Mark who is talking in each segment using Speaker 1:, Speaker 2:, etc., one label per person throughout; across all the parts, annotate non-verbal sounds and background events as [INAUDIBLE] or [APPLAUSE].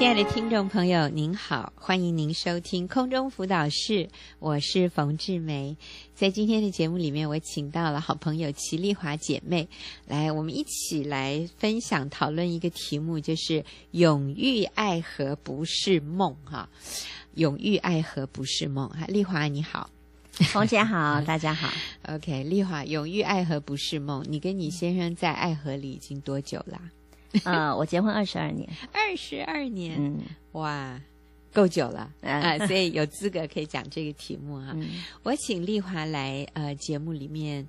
Speaker 1: 亲爱的听众朋友，您好，欢迎您收听空中辅导室，我是冯志梅。在今天的节目里面，我请到了好朋友齐丽华姐妹来，我们一起来分享讨论一个题目，就是“永浴爱河不是梦”哈，“永浴爱河不是梦”哈。丽华你好，
Speaker 2: 冯姐好，[LAUGHS] 大家好。
Speaker 1: OK，丽华，“永浴爱河不是梦”，你跟你先生在爱河里已经多久啦？
Speaker 2: 呃，[LAUGHS] 我结婚二十二年，
Speaker 1: 二十二年，
Speaker 2: 嗯，
Speaker 1: 哇，够久了啊，
Speaker 2: 嗯
Speaker 1: 所以有资格可以讲这个题目哈。
Speaker 2: 嗯
Speaker 1: 我请丽华来呃节目里面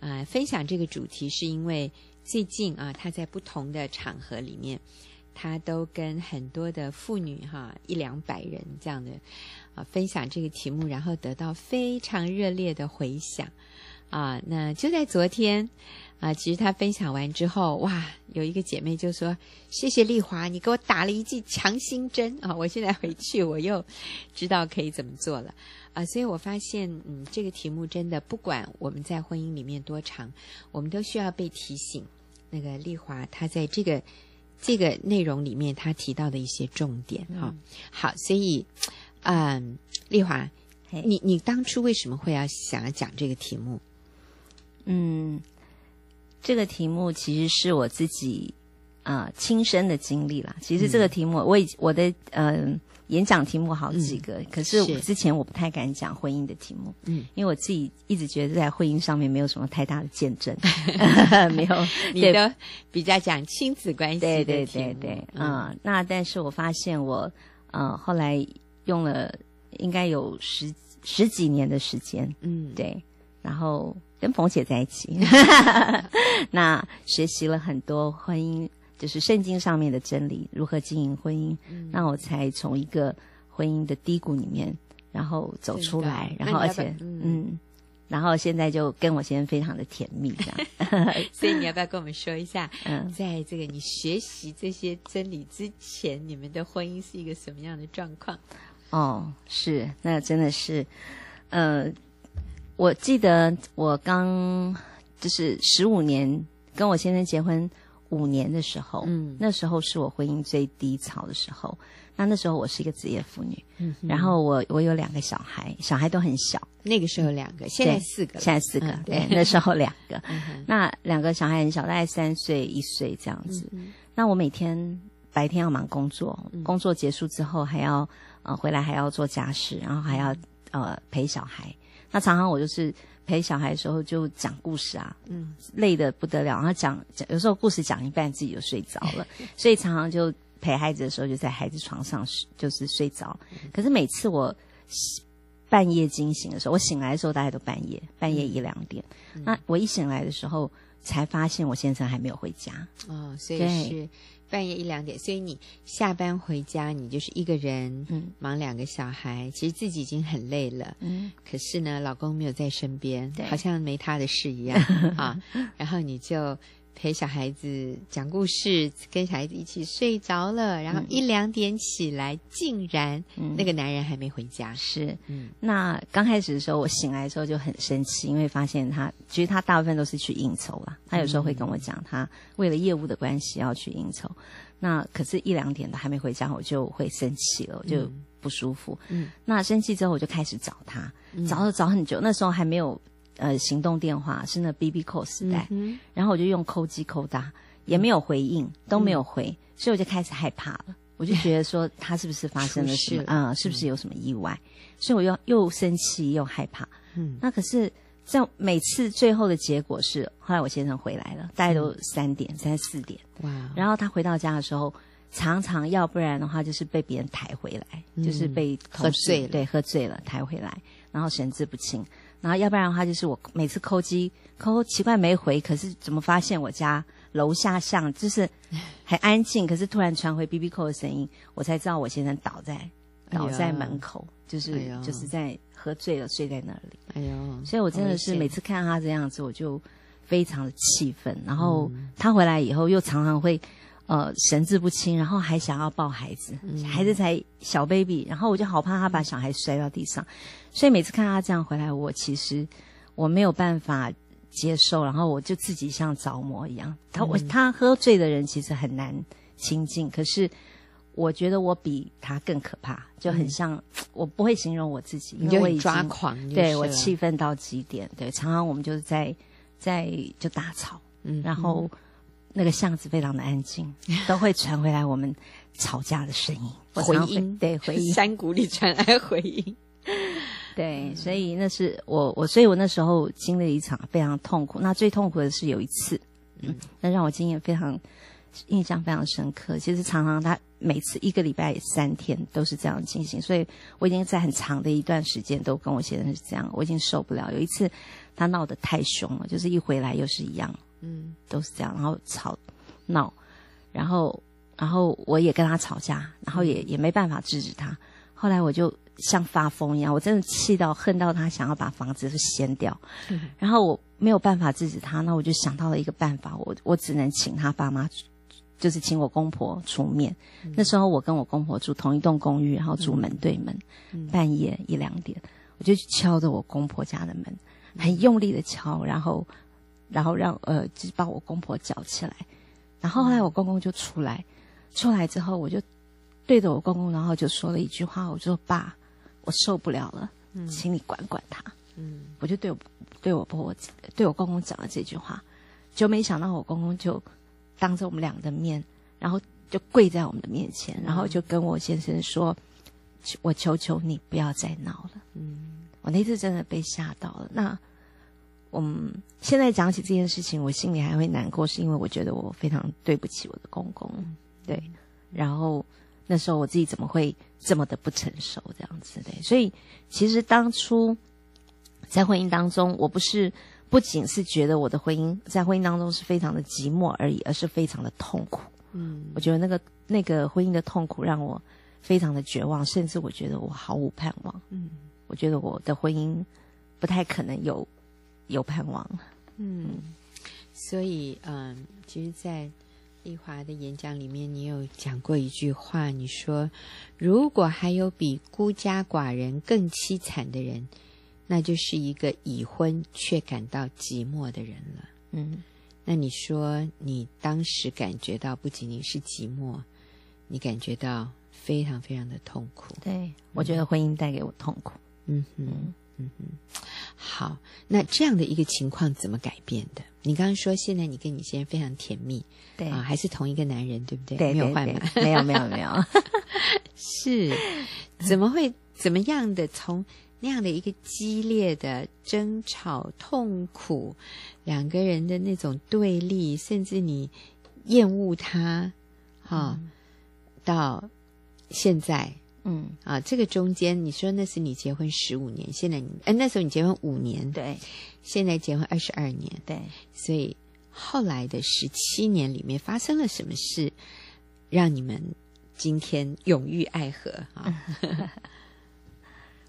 Speaker 1: 呃分享这个主题，是因为最近啊，她在不同的场合里面，她都跟很多的妇女哈一两百人这样的啊分享这个题目，然后得到非常热烈的回响啊。那就在昨天。啊，其实她分享完之后，哇，有一个姐妹就说：“谢谢丽华，你给我打了一剂强心针啊！我现在回去，我又知道可以怎么做了啊！”所以我发现，嗯，这个题目真的，不管我们在婚姻里面多长，我们都需要被提醒。那个丽华，她在这个这个内容里面，她提到的一些重点哈、嗯。好，所以，嗯，丽华，你你当初为什么会要想要讲这个题目？
Speaker 2: 嗯。这个题目其实是我自己啊、呃、亲身的经历啦。其实这个题目，嗯、我已我的嗯、呃、演讲题目好几个、嗯，可是我之前我不太敢讲婚姻的题目，嗯，因为我自己一直觉得在婚姻上面没有什么太大的见证，[LAUGHS] [LAUGHS] 没有，
Speaker 1: 你的比较讲亲子关系的题目，
Speaker 2: 对对。对对，嗯，嗯那但是我发现我呃后来用了应该有十十几年的时间，嗯，对，然后。跟冯姐在一起，[LAUGHS] [LAUGHS] 那学习了很多婚姻，就是圣经上面的真理，如何经营婚姻。嗯、那我才从一个婚姻的低谷里面，然后走出来，然后而且嗯，嗯，然后现在就跟我先生非常的甜蜜，这样。[LAUGHS]
Speaker 1: 所以你要不要跟我们说一下，嗯，在这个你学习这些真理之前，你们的婚姻是一个什么样的状况？
Speaker 2: 哦，是，那真的是，呃。我记得我刚就是十五年跟我先生结婚五年的时候，嗯，那时候是我婚姻最低潮的时候。那那时候我是一个职业妇女，嗯，然后我我有两个小孩，小孩都很小。
Speaker 1: 那个时候两个，现在四个，
Speaker 2: 现在四个，嗯、对，那时候两个。[LAUGHS] 嗯、那两个小孩很小，大概三岁一岁这样子、嗯。那我每天白天要忙工作，工作结束之后还要呃回来还要做家事，然后还要呃陪小孩。那常常我就是陪小孩的时候就讲故事啊，嗯，累得不得了。然后讲讲，有时候故事讲一半自己就睡着了，[LAUGHS] 所以常常就陪孩子的时候就在孩子床上就是睡着。可是每次我半夜惊醒的时候，我醒来的时候大概都半夜，半夜一两点。那我一醒来的时候才发现我先生还没有回家。
Speaker 1: 哦，所以是。半夜一两点，所以你下班回家，你就是一个人，嗯，忙两个小孩，其实自己已经很累了，嗯，可是呢，老公没有在身边，对，好像没他的事一样 [LAUGHS] 啊，然后你就陪小孩子讲故事，跟小孩子一起睡着了，然后一两点起来，竟然那个男人还没回家，
Speaker 2: 是，嗯，那刚开始的时候，我醒来的时候就很生气，因为发现他其实他大部分都是去应酬了，他有时候会跟我讲，他为了业务的关系要去应酬，那可是一两点的还没回家，我就会生气了，我就不舒服，嗯，那生气之后我就开始找他，找了找很久，那时候还没有。呃，行动电话是那 BB Call 时代，嗯，然后我就用扣机扣打，也没有回应，都没有回，嗯，所以我就开始害怕了。我就觉得说 [LAUGHS] 他是不是发生了什么啊，嗯？是不是有什么意外？嗯，所以我又又生气又害怕。嗯，那可是在每次最后的结果是，后来我先生回来了，大概都三点三四点。哇！然后他回到家的时候，常常要不然的话就是被别人抬回来，嗯，就是被
Speaker 1: 喝醉了，
Speaker 2: 对，喝醉了抬回来，然后神志不清。然后要不然的话，就是我每次扣机扣奇怪没回，可是怎么发现我家楼下像就是很安静，可是突然传回 BB Call 的声音，我才知道我先生倒在倒在门口，哎、就是、哎、就是在喝醉了睡在那里。哎呦！所以我真的是每次看到他这样子，我就非常的气愤。然后他回来以后又常常会。呃，神志不清，然后还想要抱孩子，嗯、孩子才小 baby，然后我就好怕他把小孩摔到地上，所以每次看他这样回来，我其实我没有办法接受，然后我就自己像着魔一样。他我他喝醉的人其实很难亲近，可是我觉得我比他更可怕，就很像、嗯、我不会形容我自己，
Speaker 1: 因为我已经抓狂，
Speaker 2: 对我气愤到极点。对，常常我们就是在在就大吵，嗯，然后那个巷子非常的安静，嗯、[LAUGHS] 都会传回来我们吵架的声音，
Speaker 1: 回音，
Speaker 2: 对，回音，[LAUGHS]
Speaker 1: 山谷里传来回音。[LAUGHS]
Speaker 2: 对，所以那是我我，所以我那时候经历了一场非常痛苦。那最痛苦的是有一次，嗯，那让我经验非常。印象非常深刻。其实常常他每次一个礼拜三天都是这样进行，所以我已经在很长的一段时间都跟我先生是这样，我已经受不了。有一次他闹得太凶了，就是一回来又是一样，嗯，都是这样，然后吵闹，然后然后我也跟他吵架，然后也也没办法制止他。后来我就像发疯一样，我真的气到恨到他，想要把房子掀掉，然后我没有办法制止他，那我就想到了一个办法，我我只能请他爸妈。就是请我公婆出面。嗯、那时候我跟我公婆住同一栋公寓，然后住门对门。嗯、半夜一两点，我就去敲着我公婆家的门，很用力的敲，然后，然后让呃，就是把我公婆叫起来。然后后来我公公就出来，出来之后我就对着我公公，然后就说了一句话，我说：“爸，我受不了了，嗯、请你管管他。”嗯，我就对我对我婆婆对我公公讲了这句话，就没想到我公公就。当着我们俩的面，然后就跪在我们的面前，然后就跟我先生说：“我求求你不要再闹了。”嗯，我那次真的被吓到了。那，嗯，现在讲起这件事情，我心里还会难过，是因为我觉得我非常对不起我的公公。对，然后那时候我自己怎么会这么的不成熟这样子的？所以其实当初在婚姻当中，我不是。不仅是觉得我的婚姻在婚姻当中是非常的寂寞而已，而是非常的痛苦。嗯，我觉得那个那个婚姻的痛苦让我非常的绝望，甚至我觉得我毫无盼望。嗯，我觉得我的婚姻不太可能有有盼望。嗯，
Speaker 1: 所以嗯，其实，在丽华的演讲里面，你有讲过一句话，你说如果还有比孤家寡人更凄惨的人。那就是一个已婚却感到寂寞的人了。嗯，那你说你当时感觉到不仅仅是寂寞，你感觉到非常非常的痛苦。
Speaker 2: 对，嗯、我觉得婚姻带给我痛苦。
Speaker 1: 嗯哼，嗯哼。好，那这样的一个情况怎么改变的？你刚刚说现在你跟你先生非常甜蜜，对啊，还是同一个男人，对不对？
Speaker 2: 对，
Speaker 1: 没有换吗？
Speaker 2: 没有，没有，没有。[LAUGHS]
Speaker 1: 是，怎么会怎么样的从？那样的一个激烈的争吵、痛苦，两个人的那种对立，甚至你厌恶他，哈、哦，嗯、到现在，嗯啊，这个中间，你说那是你结婚十五年，现在你，哎，那时候你结婚五年，
Speaker 2: 对，
Speaker 1: 现在结婚二十二年，
Speaker 2: 对，
Speaker 1: 所以后来的十七年里面发生了什么事，让你们今天永浴爱河啊？哦 [LAUGHS]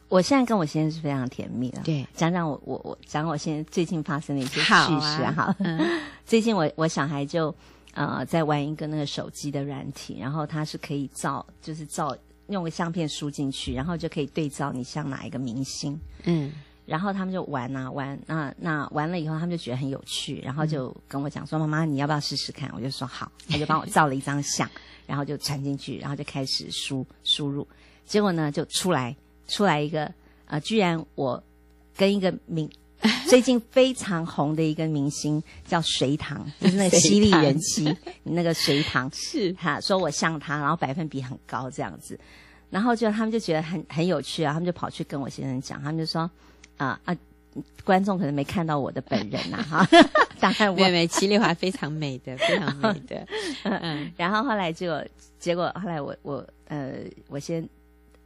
Speaker 2: 我现在跟我先生是非常甜蜜的。
Speaker 1: 对，
Speaker 2: 讲讲我我我讲我现在最近发生的一些趣事哈。[LAUGHS] 最近我我小孩就呃在玩一个那个手机的软体，然后它是可以照，就是照用个相片输进去，然后就可以对照你像哪一个明星。嗯，然后他们就玩啊玩，那那玩了以后，他们就觉得很有趣，然后就跟我讲说：“妈妈，你要不要试试看？”我就说：“好。”他就帮我照了一张相，然后就传进去，然后就开始输输入，结果呢就出来。出来一个，呃，居然我跟一个明最近非常红的一个明星叫隋唐，[LAUGHS] 就是那个犀利人妻，[LAUGHS] 那个隋唐。是。他说我像他，然后百分比很高这样子，然后就他们就觉得很很有趣啊，他们就跑去跟我先生讲，他们就说啊啊，观众可能没看到我的本人呐、啊、哈，[LAUGHS] 当然我
Speaker 1: 妹妹齐丽华非常美的，非常美的，
Speaker 2: 嗯，然后后来就结果后来我我呃我先。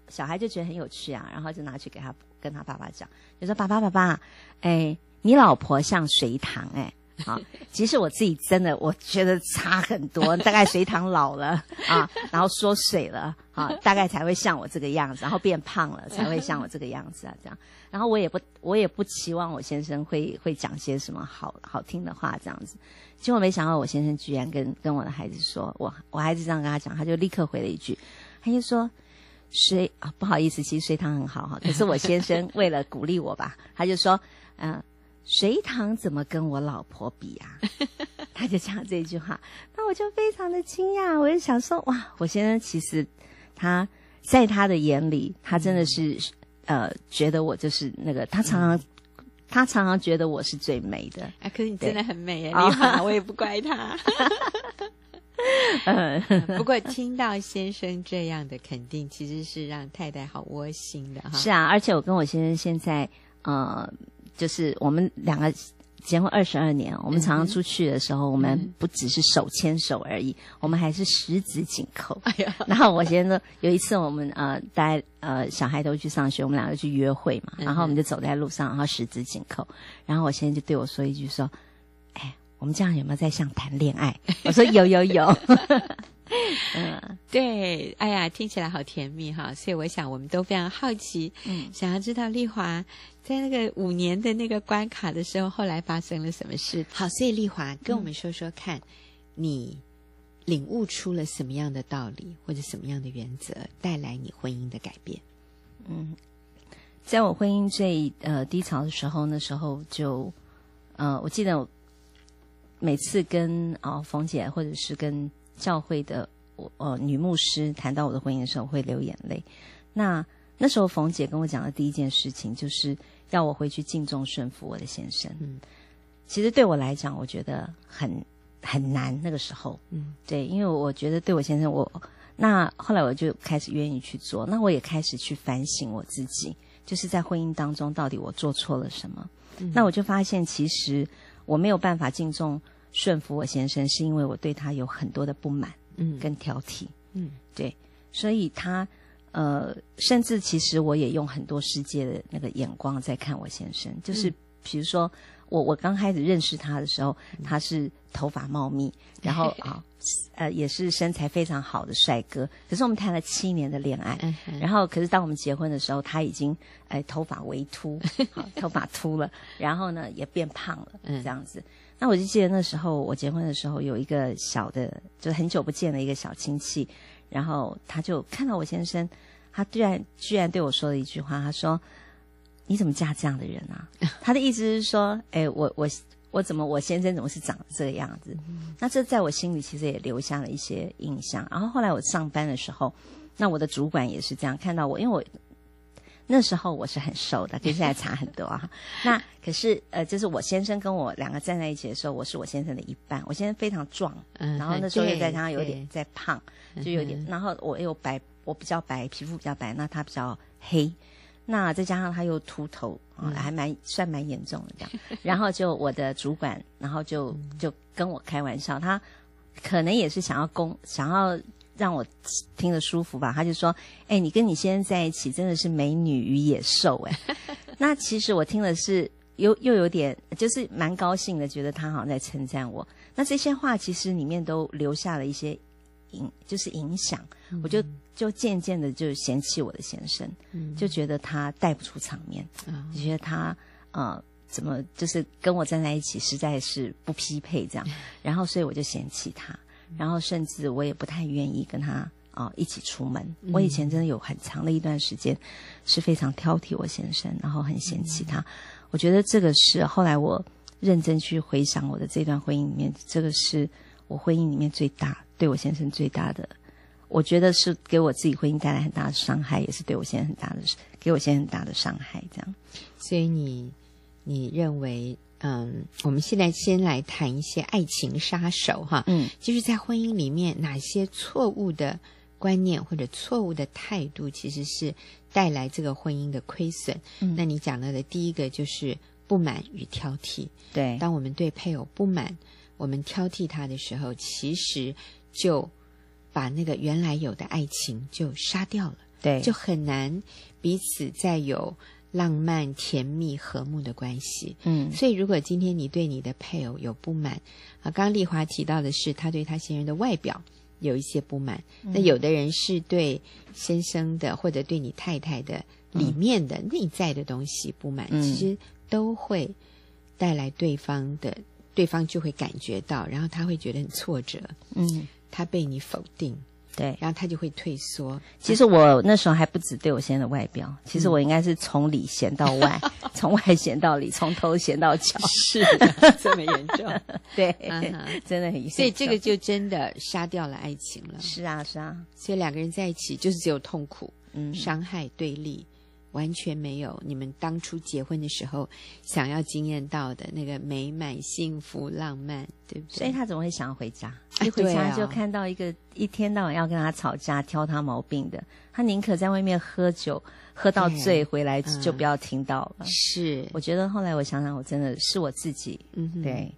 Speaker 2: 小孩就觉得很有趣啊，然后就拿去给他跟他爸爸讲，就说：“爸爸，爸爸，哎，你老婆像隋唐哎，好，[LAUGHS] 其实我自己真的我觉得差很多，大概隋唐老了啊，然后缩水了啊，大概才会像我这个样子，然后变胖了才会像我这个样子啊，这样。然后我也不我也不期望我先生会会讲些什么好好听的话这样子，结果没想到我先生居然跟跟我的孩子说，我我孩子这样跟他讲，他就立刻回了一句，他就说。”隋啊，不好意思，其实隋唐很好哈。可是我先生为了鼓励我吧，他就说：“嗯、呃，隋唐怎么跟我老婆比啊？[LAUGHS] 他就讲这句话，那我就非常的惊讶，我就想说，哇，我先生其实他在他的眼里，他真的是呃，觉得我就是那个，他常常、嗯、他常常觉得我是最美的
Speaker 1: 啊。可是你真的很美耶，你好，我也不怪他。[LAUGHS] [LAUGHS] 嗯，不过听到先生这样的肯定，其实是让太太好窝心的哈。
Speaker 2: 是啊，而且我跟我先生现在呃，就是我们两个结婚二十二年，我们常常出去的时候，嗯、我们不只是手牵手而已，我们还是十指紧扣。哎呀，[LAUGHS] 然后我先生有一次我们呃带呃小孩都去上学，我们两个去约会嘛，然后我们就走在路上，然后十指紧扣，然后我先生就对我说一句说。我们这样有没有在像谈恋爱？我说有有有，[LAUGHS]
Speaker 1: 嗯，对，哎呀，听起来好甜蜜哈！所以我想我们都非常好奇，嗯，想要知道丽华在那个五年的那个关卡的时候，后来发生了什么事？好，所以丽华跟我们说说看，嗯、你领悟出了什么样的道理，或者什么样的原则，带来你婚姻的改变？
Speaker 2: 嗯，在我婚姻最呃低潮的时候，那时候就呃，我记得我。每次跟啊冯姐或者是跟教会的我呃女牧师谈到我的婚姻的时候，会流眼泪。那那时候冯姐跟我讲的第一件事情，就是要我回去敬重顺服我的先生。嗯，其实对我来讲，我觉得很很难。那个时候，嗯，对，因为我觉得对我先生，我那后来我就开始愿意去做。那我也开始去反省我自己，就是在婚姻当中到底我做错了什么。嗯，那我就发现其实。我没有办法敬重顺服我先生，是因为我对他有很多的不满，嗯，跟挑剔，嗯，对，所以他，呃，甚至其实我也用很多世界的那个眼光在看我先生，就是比如说我我刚开始认识他的时候，他是头发茂密，[LAUGHS] 然后啊。呃，也是身材非常好的帅哥。可是我们谈了七年的恋爱，嗯、然后可是当我们结婚的时候，他已经哎头发微秃，[LAUGHS] 好头发秃了，然后呢也变胖了，这样子。嗯、那我就记得那时候我结婚的时候，有一个小的，就很久不见的一个小亲戚，然后他就看到我先生，他居然居然对我说了一句话，他说：“你怎么嫁这样的人啊？” [LAUGHS] 他的意思是说，哎，我我。我怎么，我先生怎么是长这个样子？那这在我心里其实也留下了一些印象。然后后来我上班的时候，那我的主管也是这样看到我，因为我那时候我是很瘦的，跟现在差很多啊。[LAUGHS] 那可是呃，就是我先生跟我两个站在一起的时候，我是我先生的一半。我先生非常壮，然后那时候又再加上有点在胖，就有点。然后我又白，我比较白，皮肤比较白，那他比较黑。那再加上他又秃头啊，还蛮算蛮严重的这样。[LAUGHS] 然后就我的主管，然后就就跟我开玩笑，他可能也是想要攻，想要让我听得舒服吧。他就说：“哎，你跟你先生在一起，真的是美女与野兽哎。[LAUGHS] ”那其实我听的是又又有点，就是蛮高兴的，觉得他好像在称赞我。那这些话其实里面都留下了一些。影就是影响，嗯、我就就渐渐的就嫌弃我的先生，嗯、就觉得他带不出场面，嗯、就觉得他呃怎么就是跟我站在一起实在是不匹配这样，嗯、[LAUGHS] 然后所以我就嫌弃他，嗯、然后甚至我也不太愿意跟他啊、呃、一起出门。嗯、我以前真的有很长的一段时间是非常挑剔我先生，然后很嫌弃他。嗯、我觉得这个是后来我认真去回想我的这段婚姻里面，这个是我婚姻里面最大。对我先生最大的，我觉得是给我自己婚姻带来很大的伤害，也是对我先生很大的，给我先生很大的伤害。这样，
Speaker 1: 所以你你认为，嗯，我们现在先来谈一些爱情杀手哈，嗯，就是在婚姻里面哪些错误的观念或者错误的态度，其实是带来这个婚姻的亏损。嗯，那你讲到的第一个就是不满与挑剔。
Speaker 2: 对，
Speaker 1: 当我们对配偶不满，我们挑剔他的时候，其实。就把那个原来有的爱情就杀掉了，
Speaker 2: 对，
Speaker 1: 就很难彼此再有浪漫、甜蜜、和睦的关系。嗯，所以如果今天你对你的配偶有不满，啊，刚刚丽华提到的是他对他先生的外表有一些不满，嗯、那有的人是对先生的或者对你太太的里面的内在的东西不满，嗯、其实都会带来对方的，对方就会感觉到，然后他会觉得很挫折。嗯。他被你否定，
Speaker 2: 对，
Speaker 1: 然后他就会退缩。
Speaker 2: 其实我那时候还不止对我现在的外表，其实我应该是从里嫌到外，[LAUGHS] 从外嫌到里，从头嫌到脚，
Speaker 1: 是 [LAUGHS] 这么严重？
Speaker 2: 对，真的很严重。
Speaker 1: 所以这个就真的杀掉了爱情了。
Speaker 2: 是啊，是啊。
Speaker 1: 所以两个人在一起就是只有痛苦、
Speaker 2: 嗯，
Speaker 1: 伤害、对立。完全没有你们当初结婚的时候想要惊艳到的那个美满、幸福、浪漫，对不对？
Speaker 2: 所以他怎么会想要回家？一回家就看到一个一天到晚要跟他吵架、挑他毛病的，他宁可在外面喝酒喝到醉回来就不要听到了。
Speaker 1: 是，
Speaker 2: 我觉得后来我想想，我真的是我自己。
Speaker 1: 嗯哼，
Speaker 2: 对。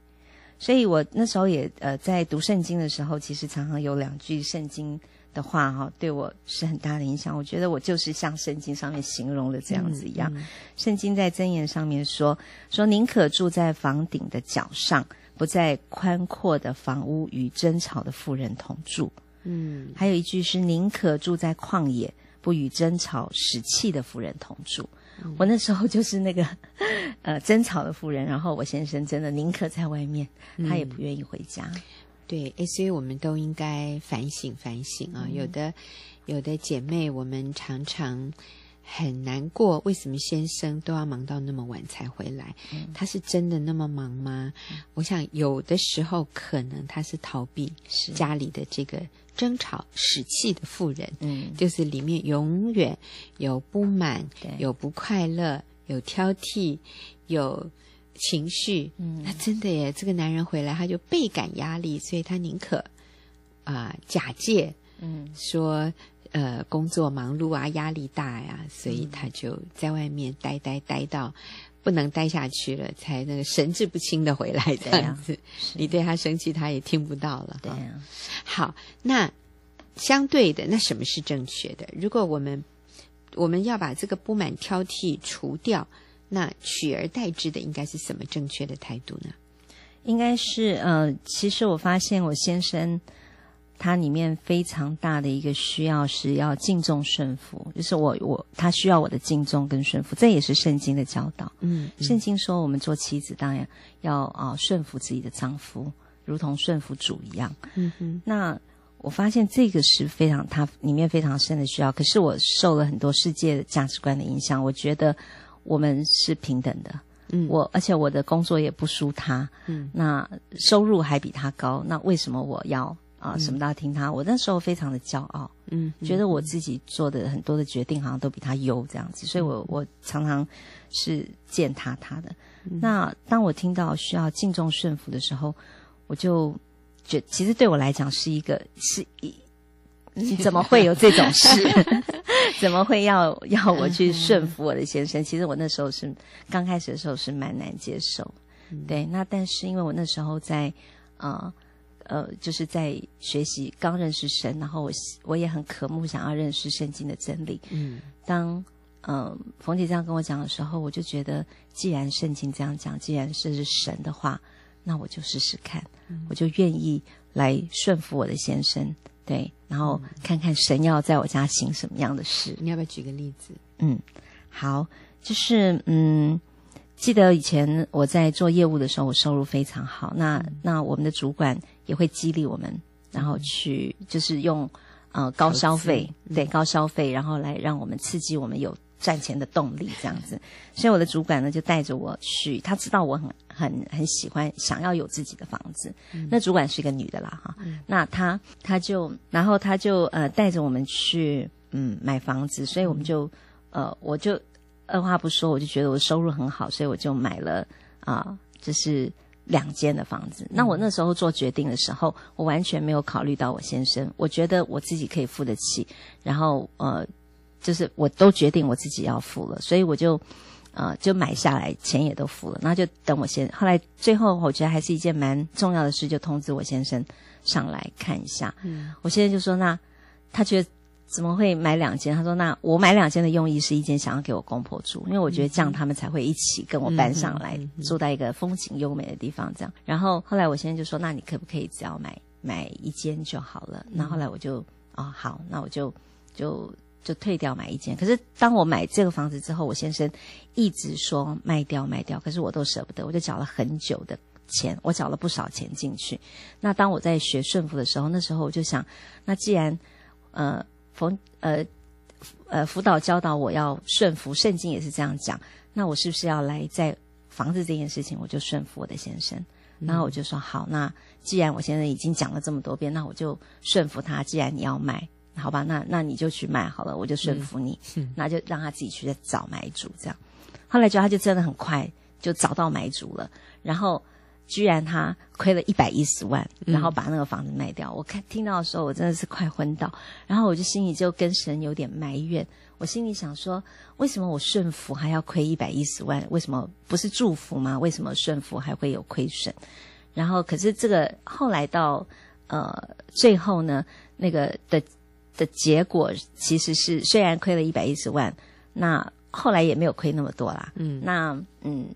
Speaker 2: 所以我那时候也呃在读圣经的时候，其实常常有两句圣经。的话哈，对我是很大的影响。我觉得我就是像圣经上面形容的这样子一样。嗯嗯、圣经在箴言上面说说，宁可住在房顶的角上，不在宽阔的房屋与争吵的妇人同住。
Speaker 1: 嗯，
Speaker 2: 还有一句是宁可住在旷野，不与争吵使气的妇人同住。嗯、我那时候就是那个 [LAUGHS] 呃争吵的妇人，然后我先生真的宁可在外面，他也不愿意回家。嗯
Speaker 1: 对，诶，所以我们都应该反省反省啊！有的，有的姐妹，我们常常很难过，为什么先生都要忙到那么晚才回来？嗯、他是真的那么忙吗？嗯、我想有的时候可能他是逃避家里的这个争吵使气的妇人，
Speaker 2: 嗯，
Speaker 1: 就是里面永远有不满，有不快乐，有挑剔，有。情绪，嗯，那真的耶，这个男人回来他就倍感压力，所以他宁可啊、呃、假借，嗯，说呃工作忙碌啊，压力大呀，所以他就在外面呆呆呆到不能待下去了，才那个神志不清的回来这样子。你对他生气，他也听不到了。
Speaker 2: 对呀，
Speaker 1: 好，那相对的，那什么是正确的？如果我们我们要把这个不满挑剔除掉。那取而代之的应该是什么正确的态度呢？
Speaker 2: 应该是呃，其实我发现我先生他里面非常大的一个需要是要敬重顺服，就是我我他需要我的敬重跟顺服，这也是圣经的教导。
Speaker 1: 嗯，嗯
Speaker 2: 圣经说我们做妻子当然要啊、呃、顺服自己的丈夫，如同顺服主一样。
Speaker 1: 嗯哼，
Speaker 2: 那我发现这个是非常他里面非常深的需要，可是我受了很多世界的价值观的影响，我觉得。我们是平等的，
Speaker 1: 嗯，
Speaker 2: 我而且我的工作也不输他，
Speaker 1: 嗯，
Speaker 2: 那收入还比他高，那为什么我要啊、呃
Speaker 1: 嗯、
Speaker 2: 什么都要听他？我那时候非常的骄傲，
Speaker 1: 嗯，
Speaker 2: 觉得我自己做的很多的决定好像都比他优这样子，所以我我常常是践踏他的。
Speaker 1: 嗯、
Speaker 2: 那当我听到需要敬重顺服的时候，我就觉其实对我来讲是一个是一。你 [LAUGHS] 怎么会有这种事？[LAUGHS] [LAUGHS] [LAUGHS] 怎么会要要我去顺服我的先生？[LAUGHS] 其实我那时候是刚开始的时候是蛮难接受，对。那但是因为我那时候在呃呃，就是在学习刚认识神，然后我我也很渴慕想要认识圣经的真理。
Speaker 1: 嗯，
Speaker 2: 当嗯冯姐这样跟我讲的时候，我就觉得既然圣经这样讲，既然是神的话，那我就试试看，我就愿意来顺服我的先生。对，然后看看神要在我家行什么样的事。
Speaker 1: 你要不要举个例子？
Speaker 2: 嗯，好，就是嗯，记得以前我在做业务的时候，我收入非常好。那、嗯、那我们的主管也会激励我们，然后去就是用呃高消费，嗯、对高消费，然后来让我们刺激我们有赚钱的动力，这样子。所以我的主管呢就带着我去，他知道我很。很很喜欢，想要有自己的房子。嗯、那主管是一个女的啦，哈、嗯。那她她就，然后她就呃带着我们去嗯买房子，所以我们就、嗯、呃我就二话不说，我就觉得我收入很好，所以我就买了啊、呃，就是两间的房子。嗯、那我那时候做决定的时候，我完全没有考虑到我先生，我觉得我自己可以付得起，然后呃就是我都决定我自己要付了，所以我就。啊、呃，就买下来，钱也都付了，然后就等我先。后来最后，我觉得还是一件蛮重要的事，就通知我先生上来看一下。
Speaker 1: 嗯，
Speaker 2: 我现在就说，那他觉得怎么会买两间？他说，那我买两间的用意是一间想要给我公婆住，因为我觉得这样他们才会一起跟我搬上来，嗯、住在一个风景优美的地方。这样，然后后来我先生就说，那你可不可以只要买买一间就好了？那、后来我就，哦，好，那我就就。就退掉买一间，可是当我买这个房子之后，我先生一直说卖掉卖掉，可是我都舍不得，我就缴了很久的钱，我缴了不少钱进去。那当我在学顺服的时候，那时候我就想，那既然呃，冯呃呃辅导教导我要顺服，圣经也是这样讲。那我是不是要来在房子这件事情，我就顺服我的先生？然后我就说好，那既然我现在已经讲了这么多遍，那我就顺服他。既然你要卖，好吧，那那你就去卖好了，我就说服你。嗯，那就让他自己去找买主，这样。后来就他就真的很快就找到买主了，然后居然他亏了一百一十万，然后把那个房子卖掉。我看听到的时候，我真的是快昏倒，然后我就心里就跟神有点埋怨。我心里想说，为什么我顺服还要亏一百一十万？为什么不是祝福吗？为什么顺服还会有亏损？然后，可是这个后来到呃最后呢，那个的的结果其实是虽然亏了一百一十万，那后来也没有亏那么多啦。嗯，那嗯，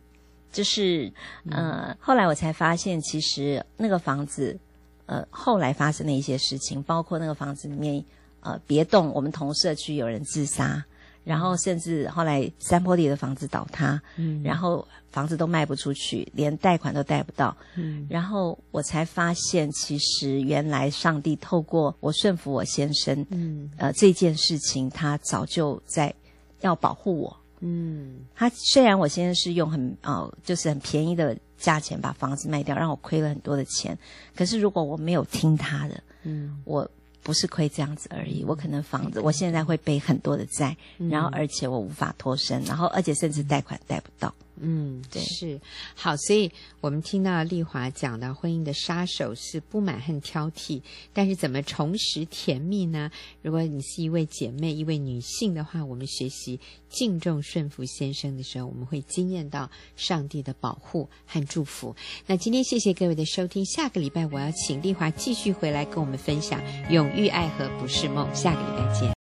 Speaker 2: 就是呃后来我才发现，其实那个房子呃后来发生的一些事情，包括那个房子里面。呃，别动！我们同社区有人自杀，然后甚至后来山坡地的房子倒塌，嗯，然后房子都卖不出去，连贷款都贷不到，嗯，然后我才发现，其实原来上帝透过我顺服我先生，嗯，呃，这件事情他早就在要保护我，嗯，他虽然我先生是用很呃，就是很便宜的价钱把房子卖掉，让我亏了很多的钱，可是如果我没有听他的，嗯，我。不是亏这样子而已，我可能房子，我现在会背很多的债，嗯、然后而且我无法脱身，然后而且甚至贷款贷不到。
Speaker 1: 嗯，对，是好，所以我们听到丽华讲到婚姻的杀手是不满和挑剔，但是怎么重拾甜蜜呢？如果你是一位姐妹，一位女性的话，我们学习敬重顺服先生的时候，我们会惊艳到上帝的保护和祝福。那今天谢谢各位的收听，下个礼拜我要请丽华继续回来跟我们分享永浴爱河不是梦，下个礼拜见。